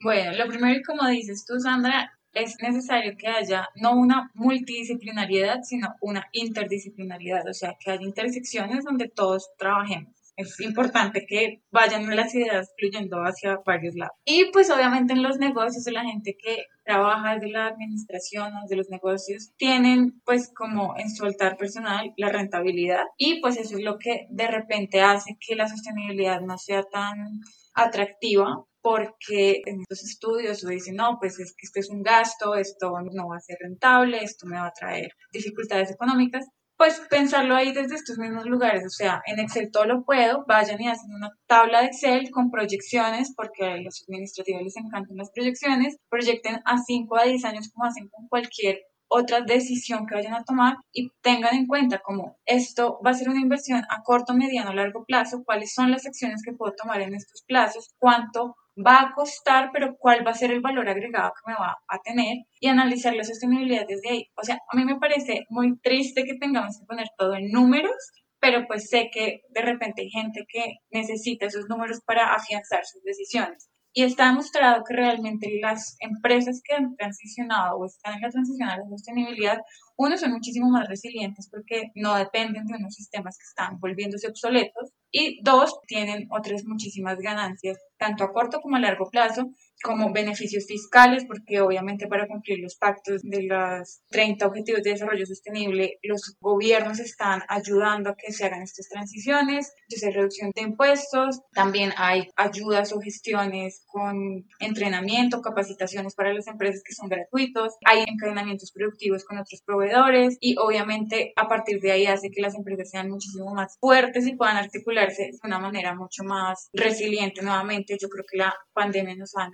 Bueno, lo primero, como dices tú, Sandra, es necesario que haya no una multidisciplinariedad, sino una interdisciplinariedad, o sea, que haya intersecciones donde todos trabajemos es importante que vayan las ideas fluyendo hacia varios lados. Y pues obviamente en los negocios, la gente que trabaja desde la administración, de los negocios, tienen pues como en su altar personal la rentabilidad y pues eso es lo que de repente hace que la sostenibilidad no sea tan atractiva porque en estos estudios dicen, no, pues es que esto es un gasto, esto no va a ser rentable, esto me va a traer dificultades económicas, pues pensarlo ahí desde estos mismos lugares, o sea, en Excel todo lo puedo, vayan y hacen una tabla de Excel con proyecciones, porque a los administrativos les encantan las proyecciones, proyecten a 5 a 10 años como hacen con cualquier otra decisión que vayan a tomar y tengan en cuenta como esto va a ser una inversión a corto, mediano, largo plazo, cuáles son las acciones que puedo tomar en estos plazos, cuánto va a costar, pero cuál va a ser el valor agregado que me va a tener y analizar la sostenibilidad desde ahí. O sea, a mí me parece muy triste que tengamos que poner todo en números, pero pues sé que de repente hay gente que necesita esos números para afianzar sus decisiones. Y está demostrado que realmente las empresas que han transicionado o están en la transición a la sostenibilidad, uno, son muchísimo más resilientes porque no dependen de unos sistemas que están volviéndose obsoletos. Y dos, tienen otras muchísimas ganancias, tanto a corto como a largo plazo, como beneficios fiscales, porque obviamente para cumplir los pactos de los 30 Objetivos de Desarrollo Sostenible, los gobiernos están ayudando a que se hagan estas transiciones, entonces reducción de impuestos, también hay ayudas o gestiones con entrenamiento, capacitaciones para las empresas que son gratuitos, hay encadenamientos productivos con otros proveedores y obviamente a partir de ahí hace que las empresas sean muchísimo más fuertes y puedan articularse de una manera mucho más resiliente nuevamente. Yo creo que la pandemia nos ha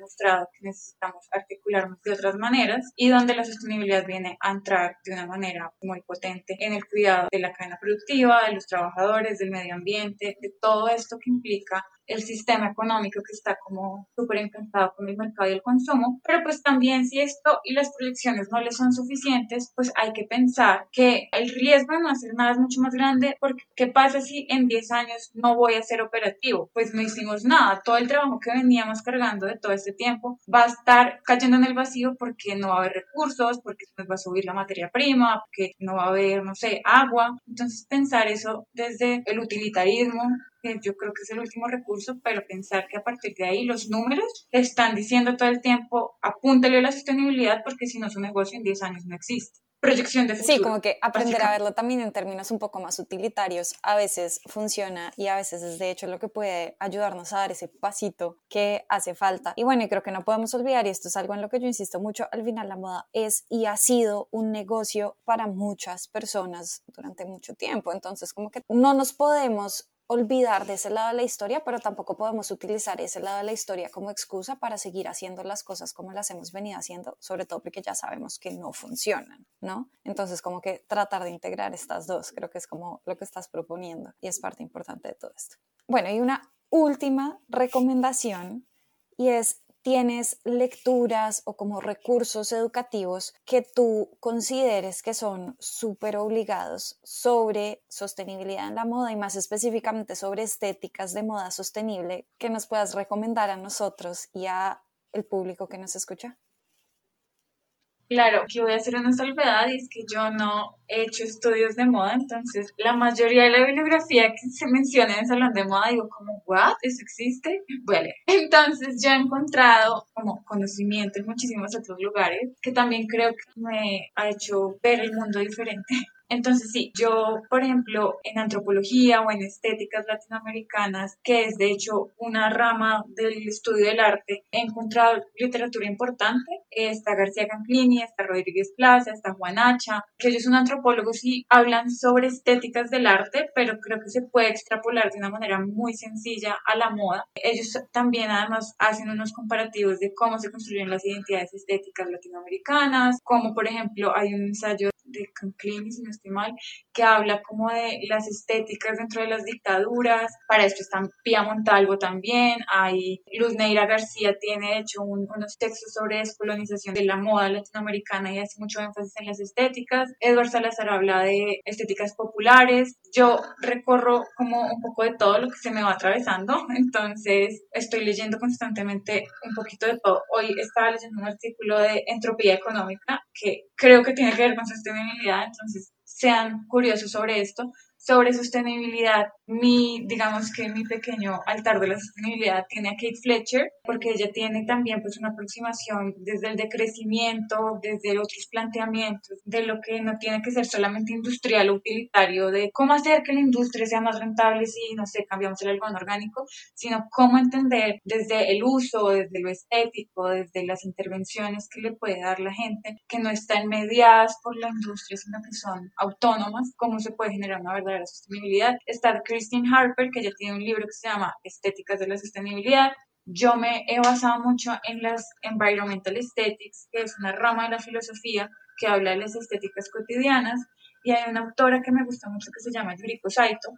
que necesitamos articularnos de otras maneras y donde la sostenibilidad viene a entrar de una manera muy potente en el cuidado de la cadena productiva, de los trabajadores, del medio ambiente, de todo esto que implica el sistema económico que está como súper encantado con el mercado y el consumo, pero pues también si esto y las proyecciones no le son suficientes, pues hay que pensar que el riesgo de no hacer nada es mucho más grande porque ¿qué pasa si en 10 años no voy a ser operativo? Pues no hicimos nada, todo el trabajo que veníamos cargando de todo este tiempo va a estar cayendo en el vacío porque no va a haber recursos, porque nos va a subir la materia prima, porque no va a haber, no sé, agua. Entonces pensar eso desde el utilitarismo yo creo que es el último recurso, pero pensar que a partir de ahí los números están diciendo todo el tiempo, apúntale a la sostenibilidad porque si no su negocio en 10 años no existe. Proyección de futuro.
Sí, como que aprender a verlo también en términos un poco más utilitarios a veces funciona y a veces es de hecho lo que puede ayudarnos a dar ese pasito que hace falta. Y bueno, y creo que no podemos olvidar, y esto es algo en lo que yo insisto mucho, al final la moda es y ha sido un negocio para muchas personas durante mucho tiempo. Entonces, como que no nos podemos olvidar de ese lado de la historia, pero tampoco podemos utilizar ese lado de la historia como excusa para seguir haciendo las cosas como las hemos venido haciendo, sobre todo porque ya sabemos que no funcionan, ¿no? Entonces, como que tratar de integrar estas dos, creo que es como lo que estás proponiendo y es parte importante de todo esto. Bueno, y una última recomendación y es tienes lecturas o como recursos educativos que tú consideres que son súper obligados sobre sostenibilidad en la moda y más específicamente sobre estéticas de moda sostenible que nos puedas recomendar a nosotros y a el público que nos escucha?
Claro, que voy a hacer una salvedad y es que yo no he hecho estudios de moda, entonces la mayoría de la bibliografía que se menciona en el salón de moda digo como, ¿what? ¿Eso existe? <laughs> Bueno, entonces yo he encontrado como conocimiento en muchísimos otros lugares que también creo que me ha hecho ver el mundo diferente. Entonces, sí, yo, por ejemplo, en antropología o en estéticas latinoamericanas, que es de hecho una rama del estudio del arte, he encontrado literatura importante. Está García Canclini, está Rodríguez Plaza, está Juan Hacha, que ellos son antropólogos y hablan sobre estéticas del arte, pero creo que se puede extrapolar de una manera muy sencilla a la moda. Ellos también además hacen unos comparativos de cómo se construyen las identidades estéticas latinoamericanas, como por ejemplo hay un ensayo de Canclini, si no estoy mal, que habla como de las estéticas dentro de las dictaduras. Para esto está Pía Montalvo también. Hay Luz Neira García tiene hecho unos textos sobre descolonización de la moda latinoamericana y hace mucho énfasis en las estéticas. Edward Salazar habla de estéticas populares. Yo recorro como un poco de todo lo que se me va atravesando, <laughs> entonces estoy leyendo constantemente un poquito de todo. Hoy estaba leyendo un artículo de entropía económica que creo que tiene que ver con sostenibilidad, entonces sean curiosos sobre esto sobre sostenibilidad, mi, digamos que mi pequeño altar de la sostenibilidad tiene a Kate Fletcher, porque ella tiene también pues una aproximación desde el decrecimiento, desde otros planteamientos, de lo que no tiene que ser solamente industrial o utilitario, de cómo hacer que la industria sea más rentable si, no sé, cambiamos el algodón orgánico, sino cómo entender desde el uso, desde lo estético, desde las intervenciones que le puede dar la gente, que no están mediadas por la industria, sino que son autónomas, cómo se puede generar una verdadera la sostenibilidad. Está Christine Harper, que ya tiene un libro que se llama Estéticas de la Sostenibilidad. Yo me he basado mucho en las Environmental Aesthetics, que es una rama de la filosofía que habla de las estéticas cotidianas. Y hay una autora que me gusta mucho que se llama Yuriko Saito,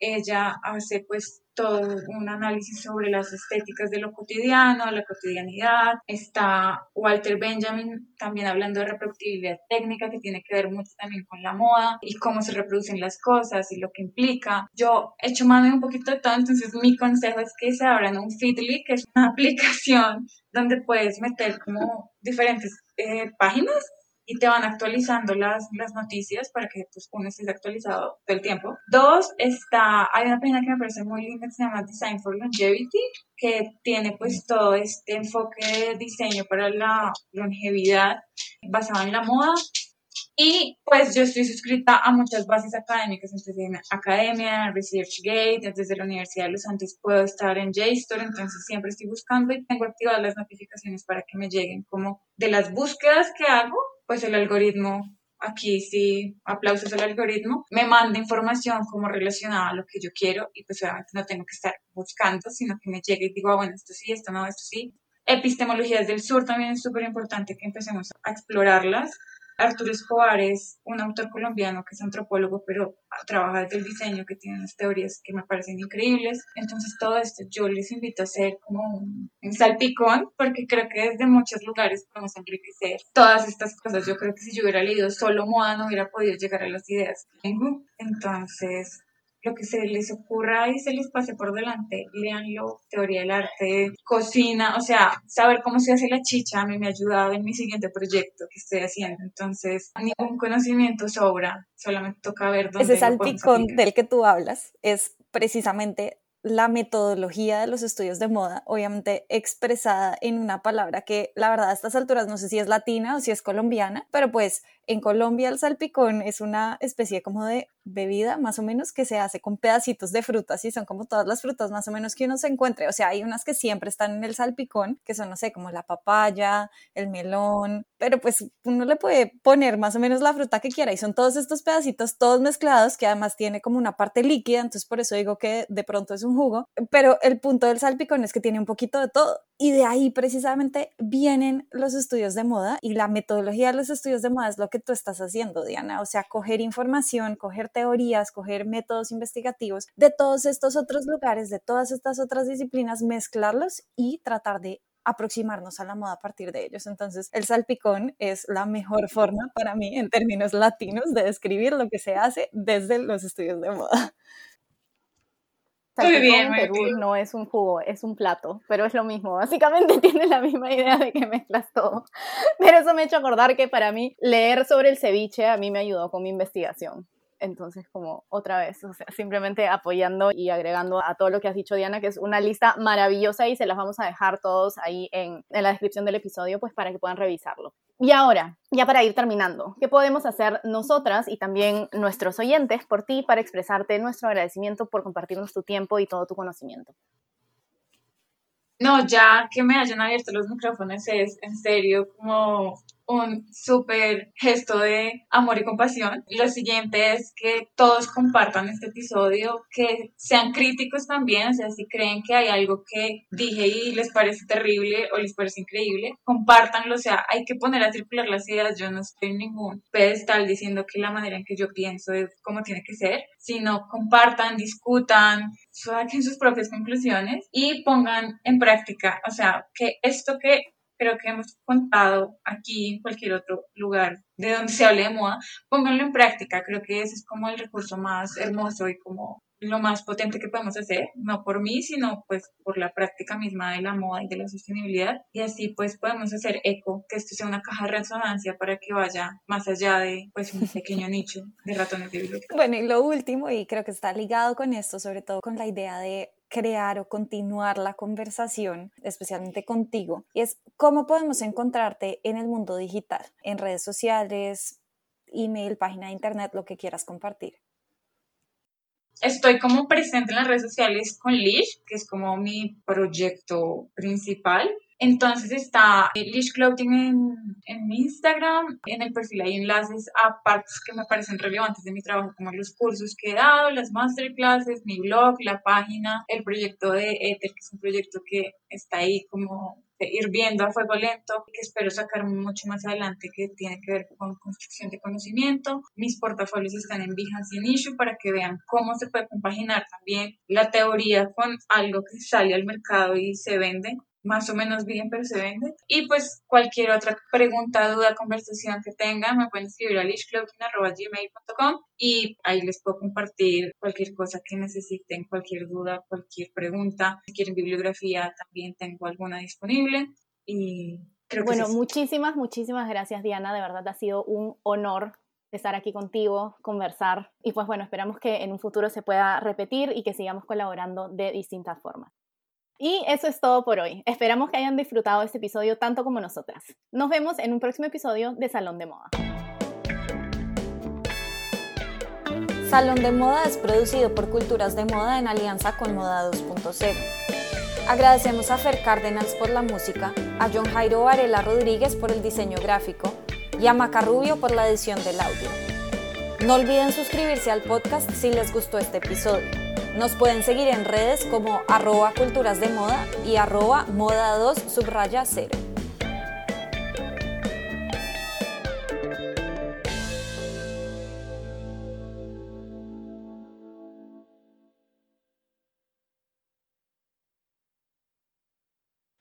ella hace pues todo un análisis sobre las estéticas de lo cotidiano, la cotidianidad. Está Walter Benjamin también hablando de reproductibilidad técnica, que tiene que ver mucho también con la moda y cómo se reproducen las cosas y lo que implica. Yo he hecho mano de un poquito de todo, entonces mi consejo es que se abran un Feedly, que es una <laughs> aplicación donde puedes meter como diferentes eh, páginas y te van actualizando las, las noticias para que pues, uno esté actualizado todo el tiempo. Dos, está, hay una página que me parece muy linda que se llama Design for Longevity, que tiene pues todo este enfoque de diseño para la longevidad basado en la moda. Y pues yo estoy suscrita a muchas bases académicas, entonces en Academia, ResearchGate, desde la Universidad de los Santos puedo estar en JSTOR, entonces siempre estoy buscando y tengo activadas las notificaciones para que me lleguen como de las búsquedas que hago pues el algoritmo, aquí sí, aplausos al algoritmo, me manda información como relacionada a lo que yo quiero y pues obviamente no tengo que estar buscando, sino que me llegue y digo, ah, bueno, esto sí, esto no, esto sí. Epistemologías del sur también es súper importante que empecemos a explorarlas Arturo Escobar es un autor colombiano que es antropólogo, pero trabaja desde el diseño, que tiene unas teorías que me parecen increíbles. Entonces, todo esto yo les invito a hacer como un, salpicón, porque creo que desde muchos lugares podemos enriquecer todas estas cosas. Yo creo que si yo hubiera leído solo moda, no hubiera podido llegar a las ideas que tengo. Entonces, lo que se les ocurra y se les pase por delante, leanlo, teoría del arte, cocina, o sea, saber cómo se hace la chicha a mí me ha ayudado en mi siguiente proyecto que estoy haciendo, entonces ningún conocimiento sobra, solamente toca ver dónde
Ese salpicón del que tú hablas es precisamente la metodología de los estudios de moda, obviamente expresada en una palabra que la verdad a estas alturas no sé si es latina o si es colombiana, pero pues en Colombia el salpicón es una especie como de bebida más o menos que se hace con pedacitos de frutas y son como todas las frutas más o menos que uno se encuentre. O sea, hay unas que siempre están en el salpicón, que son, no sé, como la papaya, el melón, pero pues uno le puede poner más o menos la fruta que quiera y son todos estos pedacitos todos mezclados que además tiene como una parte líquida, entonces por eso digo que de pronto es un jugo, pero el punto del salpicón es que tiene un poquito de todo y de ahí precisamente vienen los estudios de moda y la metodología de los estudios de moda es lo que tú estás haciendo, Diana. O sea, coger información, coger teorías, coger métodos investigativos de todos estos otros lugares, de todas estas otras disciplinas, mezclarlos y tratar de aproximarnos a la moda a partir de ellos. Entonces, el salpicón es la mejor forma para mí, en términos latinos, de describir lo que se hace desde los estudios de moda.
Muy bien, Perú no es un jugo, es un plato, pero es lo mismo. Básicamente <laughs> tiene la misma idea de que mezclas todo. Pero eso me ha hecho acordar que para mí leer sobre el ceviche a mí me ayudó con mi investigación. Entonces, como otra vez, o sea, simplemente apoyando y agregando a todo lo que has dicho, Diana, que es una lista maravillosa y se las vamos a dejar todos ahí en, en la descripción del episodio, pues para que puedan revisarlo. Y ahora, ya para ir terminando, ¿qué podemos hacer nosotras y también nuestros oyentes por ti para expresarte nuestro agradecimiento por compartirnos tu tiempo y todo tu conocimiento?
No, ya que me hayan abierto los micrófonos es en serio como un súper gesto de amor y compasión. Lo siguiente es que todos compartan este episodio, que sean críticos también, o sea, si creen que hay algo que dije y les parece terrible o les parece increíble, compártanlo, o sea, hay que poner a circular las ideas. Yo no estoy en ningún pedestal diciendo que la manera en que yo pienso es como tiene que ser, sino compartan, discutan, saquen sus propias conclusiones y pongan en práctica, o sea, que esto que creo que hemos contado aquí en cualquier otro lugar de donde se hable de moda, pónganlo en práctica. Creo que ese es como el recurso más hermoso y como lo más potente que podemos hacer, no por mí, sino pues por la práctica misma de la moda y de la sostenibilidad. Y así pues podemos hacer eco, que esto sea una caja de resonancia para que vaya más allá de pues un pequeño <laughs> nicho de ratones de biblioteca.
Bueno, y lo último, y creo que está ligado con esto, sobre todo con la idea de crear o continuar la conversación, especialmente contigo, y es cómo podemos encontrarte en el mundo digital, en redes sociales, email, página de internet, lo que quieras compartir.
Estoy como presente en las redes sociales con Lish, que es como mi proyecto principal. Entonces está Lish Clothing en, en, Instagram, en el perfil hay enlaces a partes que me parecen relevantes de mi trabajo, como los cursos que he dado, las masterclasses, mi blog, la página, el proyecto de Ether, que es un proyecto que está ahí como hirviendo a fuego lento, que espero sacar mucho más adelante, que tiene que ver con construcción de conocimiento. Mis portafolios están en Behance y en Issue para que vean cómo se puede compaginar también la teoría con algo que sale al mercado y se vende más o menos bien, pero se vende. Y pues cualquier otra pregunta, duda, conversación que tengan, me pueden escribir a lishclothing.gmail.com y ahí les puedo compartir cualquier cosa que necesiten, cualquier duda, cualquier pregunta. Si quieren bibliografía, también tengo alguna disponible. Y creo que
bueno, muchísimas, muchísimas gracias Diana, de verdad ha sido un honor estar aquí contigo, conversar y pues bueno, esperamos que en un futuro se pueda repetir y que sigamos colaborando de distintas formas. Y eso es todo por hoy. Esperamos que hayan disfrutado este episodio tanto como nosotras. Nos vemos en un próximo episodio de Salón de Moda.
Salón de Moda es producido por Culturas de Moda en alianza con Moda 2.0. Agradecemos a Fer Cárdenas por la música, a John Jairo Varela Rodríguez por el diseño gráfico y a Maca Rubio por la edición del audio. No olviden suscribirse al podcast si les gustó este episodio. Nos pueden seguir en redes como arroba culturas de moda y arroba moda 2 subraya 0.